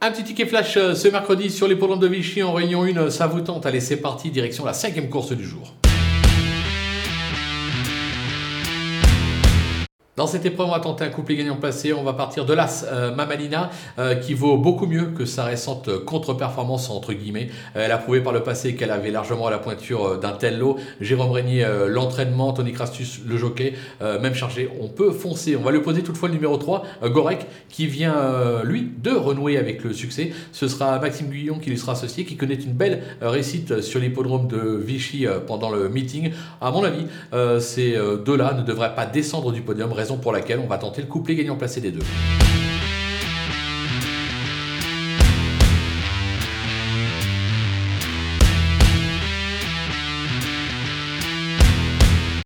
Un petit ticket flash euh, ce mercredi sur les l'hippodrome de Vichy en réunion 1, ça vous tente? Allez, c'est parti, direction la cinquième course du jour. Dans cette épreuve, on va tenter un couplet gagnant placé. On va partir de l'As euh, Mamalina, euh, qui vaut beaucoup mieux que sa récente contre-performance, entre guillemets. Euh, elle a prouvé par le passé qu'elle avait largement la pointure d'un tel lot. Jérôme Régnier, l'entraînement, Tony Crastus, le jockey, même chargé. On peut foncer. On va lui poser toutefois le numéro 3, Gorek, qui vient, lui, de renouer avec le succès. Ce sera Maxime Guillon qui lui sera associé, qui connaît une belle réussite sur l'hippodrome de Vichy pendant le meeting. À mon avis, ces deux-là ne devraient pas descendre du podium pour laquelle on va tenter le couplet gagnant placé des deux.